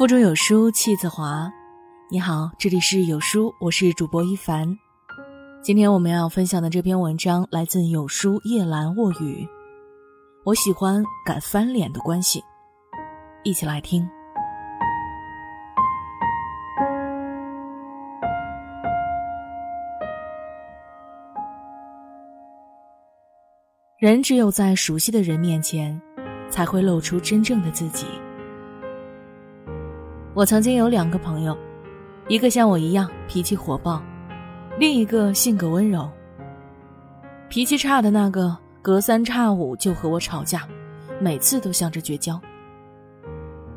腹中有书气自华。你好，这里是有书，我是主播一凡。今天我们要分享的这篇文章来自有书夜阑卧语。我喜欢敢翻脸的关系，一起来听。人只有在熟悉的人面前，才会露出真正的自己。我曾经有两个朋友，一个像我一样脾气火爆，另一个性格温柔。脾气差的那个隔三差五就和我吵架，每次都想着绝交。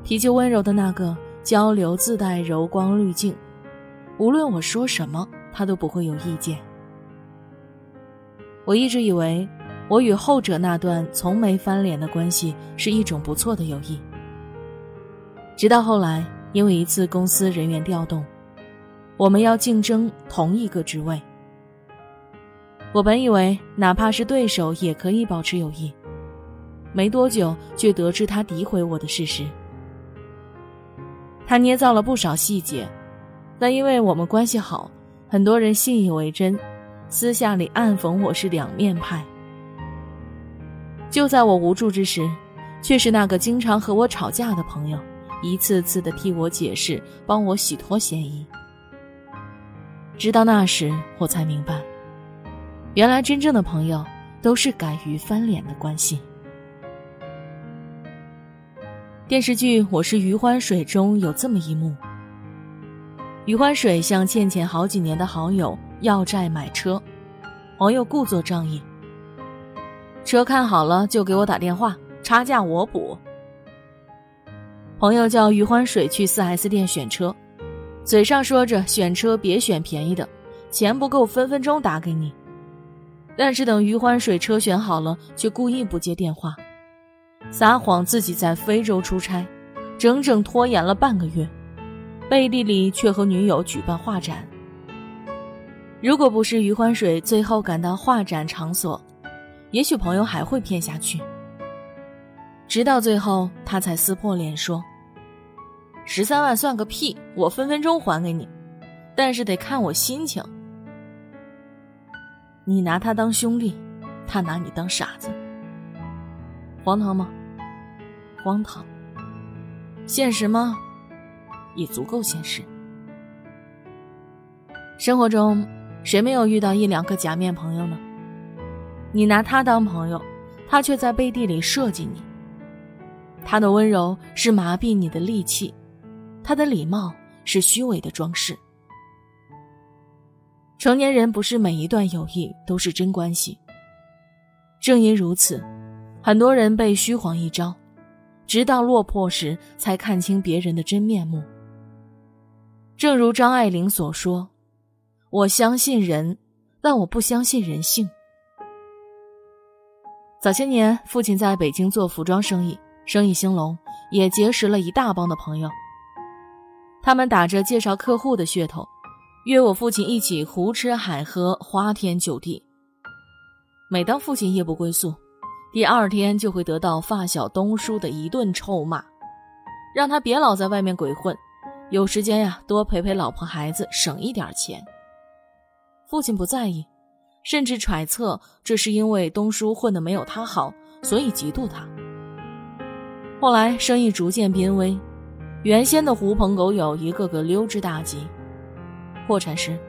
脾气温柔的那个交流自带柔光滤镜，无论我说什么，他都不会有意见。我一直以为，我与后者那段从没翻脸的关系是一种不错的友谊，直到后来。因为一次公司人员调动，我们要竞争同一个职位。我本以为哪怕是对手也可以保持友谊，没多久却得知他诋毁我的事实。他捏造了不少细节，但因为我们关系好，很多人信以为真，私下里暗讽我是两面派。就在我无助之时，却是那个经常和我吵架的朋友。一次次的替我解释，帮我洗脱嫌疑。直到那时，我才明白，原来真正的朋友都是敢于翻脸的关系。电视剧《我是余欢水》中有这么一幕：余欢水向欠钱好几年的好友要债买车，朋友故作仗义，车看好了就给我打电话，差价我补。朋友叫余欢水去 4S 店选车，嘴上说着选车别选便宜的，钱不够分分钟打给你。但是等余欢水车选好了，却故意不接电话，撒谎自己在非洲出差，整整拖延了半个月，背地里却和女友举办画展。如果不是余欢水最后赶到画展场所，也许朋友还会骗下去。直到最后，他才撕破脸说。十三万算个屁，我分分钟还给你，但是得看我心情。你拿他当兄弟，他拿你当傻子，荒唐吗？荒唐。现实吗？也足够现实。生活中，谁没有遇到一两个假面朋友呢？你拿他当朋友，他却在背地里设计你。他的温柔是麻痹你的利器。他的礼貌是虚伪的装饰。成年人不是每一段友谊都是真关系。正因如此，很多人被虚晃一招，直到落魄时才看清别人的真面目。正如张爱玲所说：“我相信人，但我不相信人性。”早些年，父亲在北京做服装生意，生意兴隆，也结识了一大帮的朋友。他们打着介绍客户的噱头，约我父亲一起胡吃海喝、花天酒地。每当父亲夜不归宿，第二天就会得到发小东叔的一顿臭骂，让他别老在外面鬼混，有时间呀多陪陪老婆孩子，省一点钱。父亲不在意，甚至揣测这是因为东叔混得没有他好，所以嫉妒他。后来生意逐渐濒危。原先的狐朋狗友一个个溜之大吉，破产时，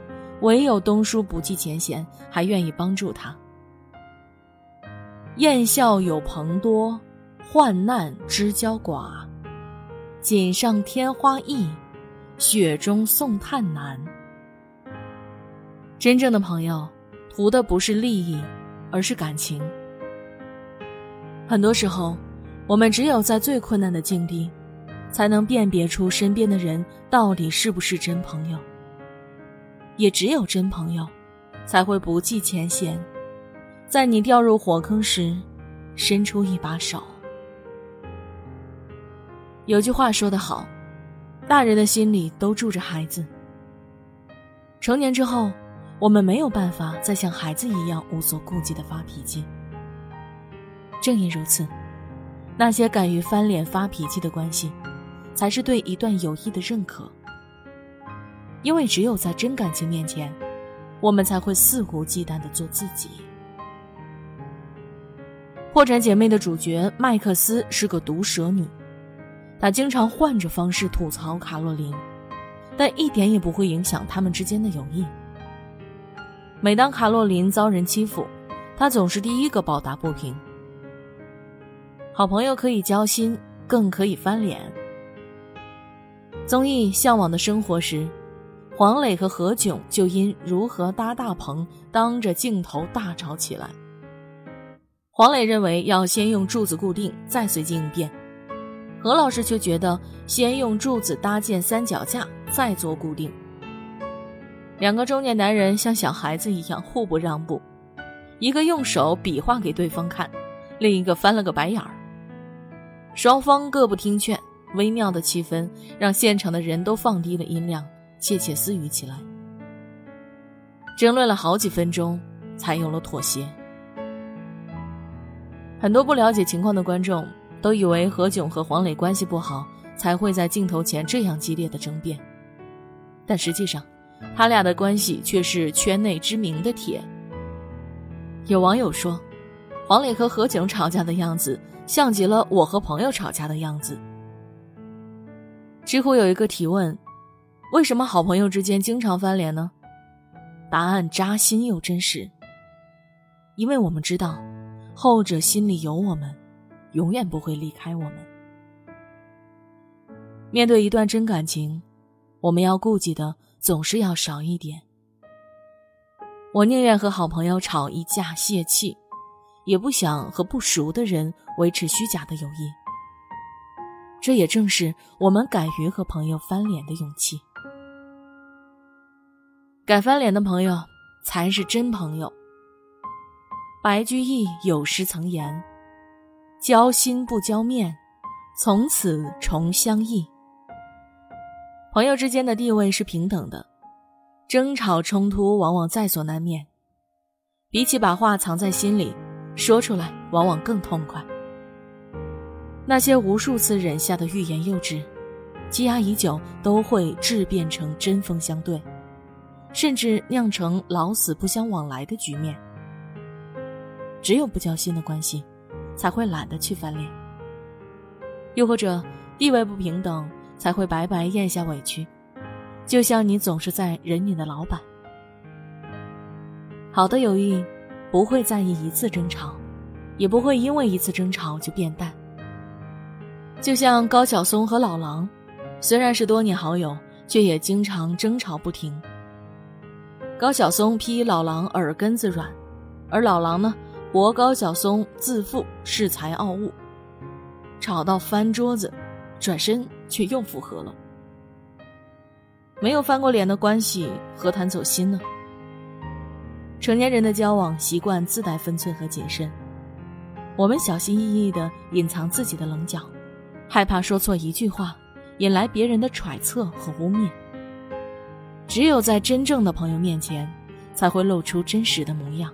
唯有东叔不计前嫌，还愿意帮助他。宴笑有朋多，患难知交寡。锦上添花易，雪中送炭难。真正的朋友，图的不是利益，而是感情。很多时候，我们只有在最困难的境地。才能辨别出身边的人到底是不是真朋友。也只有真朋友，才会不计前嫌，在你掉入火坑时，伸出一把手。有句话说得好，大人的心里都住着孩子。成年之后，我们没有办法再像孩子一样无所顾忌的发脾气。正因如此，那些敢于翻脸发脾气的关系。才是对一段友谊的认可。因为只有在真感情面前，我们才会肆无忌惮的做自己。破产姐妹的主角麦克斯是个毒舌女，她经常换着方式吐槽卡洛琳，但一点也不会影响他们之间的友谊。每当卡洛琳遭人欺负，她总是第一个抱打不平。好朋友可以交心，更可以翻脸。综艺《向往的生活》时，黄磊和何炅就因如何搭大棚，当着镜头大吵起来。黄磊认为要先用柱子固定，再随机应变；何老师却觉得先用柱子搭建三脚架，再做固定。两个中年男人像小孩子一样互不让步，一个用手比划给对方看，另一个翻了个白眼儿。双方各不听劝，微妙的气氛让现场的人都放低了音量，窃窃私语起来。争论了好几分钟，才有了妥协。很多不了解情况的观众都以为何炅和黄磊关系不好，才会在镜头前这样激烈的争辩，但实际上，他俩的关系却是圈内知名的铁。有网友说，黄磊和何炅吵架的样子。像极了我和朋友吵架的样子。知乎有一个提问：为什么好朋友之间经常翻脸呢？答案扎心又真实。因为我们知道，后者心里有我们，永远不会离开我们。面对一段真感情，我们要顾忌的总是要少一点。我宁愿和好朋友吵一架泄气。也不想和不熟的人维持虚假的友谊，这也正是我们敢于和朋友翻脸的勇气。敢翻脸的朋友才是真朋友。白居易有诗曾言：“交心不交面，从此重相忆。”朋友之间的地位是平等的，争吵冲突往往在所难免，比起把话藏在心里。说出来往往更痛快。那些无数次忍下的欲言又止，积压已久，都会质变成针锋相对，甚至酿成老死不相往来的局面。只有不交心的关系，才会懒得去翻脸。又或者地位不平等，才会白白咽下委屈。就像你总是在忍你的老板。好的友谊。不会在意一次争吵，也不会因为一次争吵就变淡。就像高晓松和老狼，虽然是多年好友，却也经常争吵不停。高晓松批老狼耳根子软，而老狼呢，驳高晓松自负恃才傲物，吵到翻桌子，转身却又复合了。没有翻过脸的关系，何谈走心呢？成年人的交往习惯自带分寸和谨慎，我们小心翼翼地隐藏自己的棱角，害怕说错一句话，引来别人的揣测和污蔑。只有在真正的朋友面前，才会露出真实的模样。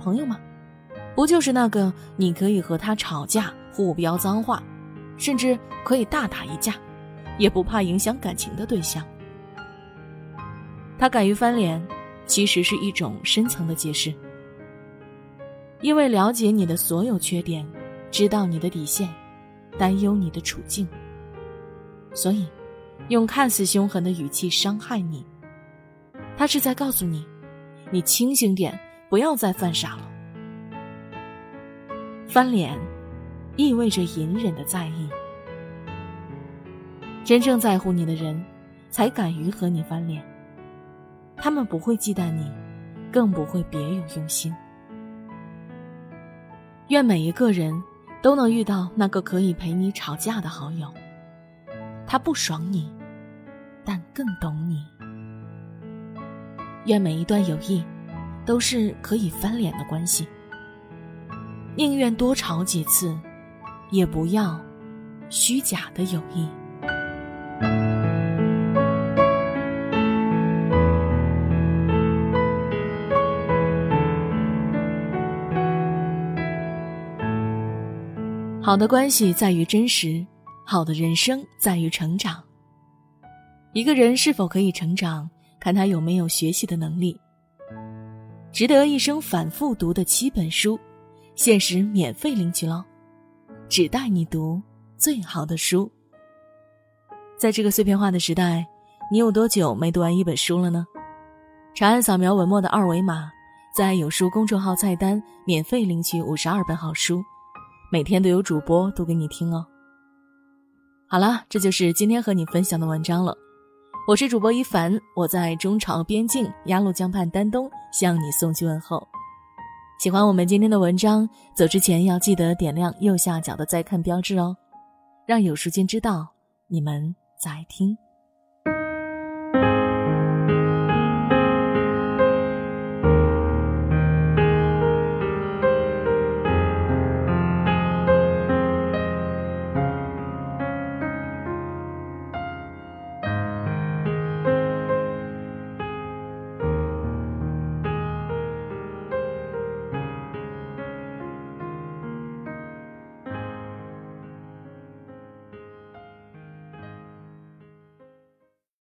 朋友吗？不就是那个你可以和他吵架、互飙脏话，甚至可以大打一架，也不怕影响感情的对象？他敢于翻脸。其实是一种深层的解释，因为了解你的所有缺点，知道你的底线，担忧你的处境，所以用看似凶狠的语气伤害你。他是在告诉你，你清醒点，不要再犯傻了。翻脸，意味着隐忍的在意。真正在乎你的人，才敢于和你翻脸。他们不会忌惮你，更不会别有用心。愿每一个人都能遇到那个可以陪你吵架的好友。他不爽你，但更懂你。愿每一段友谊都是可以翻脸的关系。宁愿多吵几次，也不要虚假的友谊。好的关系在于真实，好的人生在于成长。一个人是否可以成长，看他有没有学习的能力。值得一生反复读的七本书，限时免费领取喽！只带你读最好的书。在这个碎片化的时代，你有多久没读完一本书了呢？长按扫描文末的二维码，在有书公众号菜单免费领取五十二本好书，每天都有主播读给你听哦。好了，这就是今天和你分享的文章了。我是主播一凡，我在中朝边境鸭绿江畔丹东向你送去问候。喜欢我们今天的文章，走之前要记得点亮右下角的再看标志哦，让有书君知道你们在听。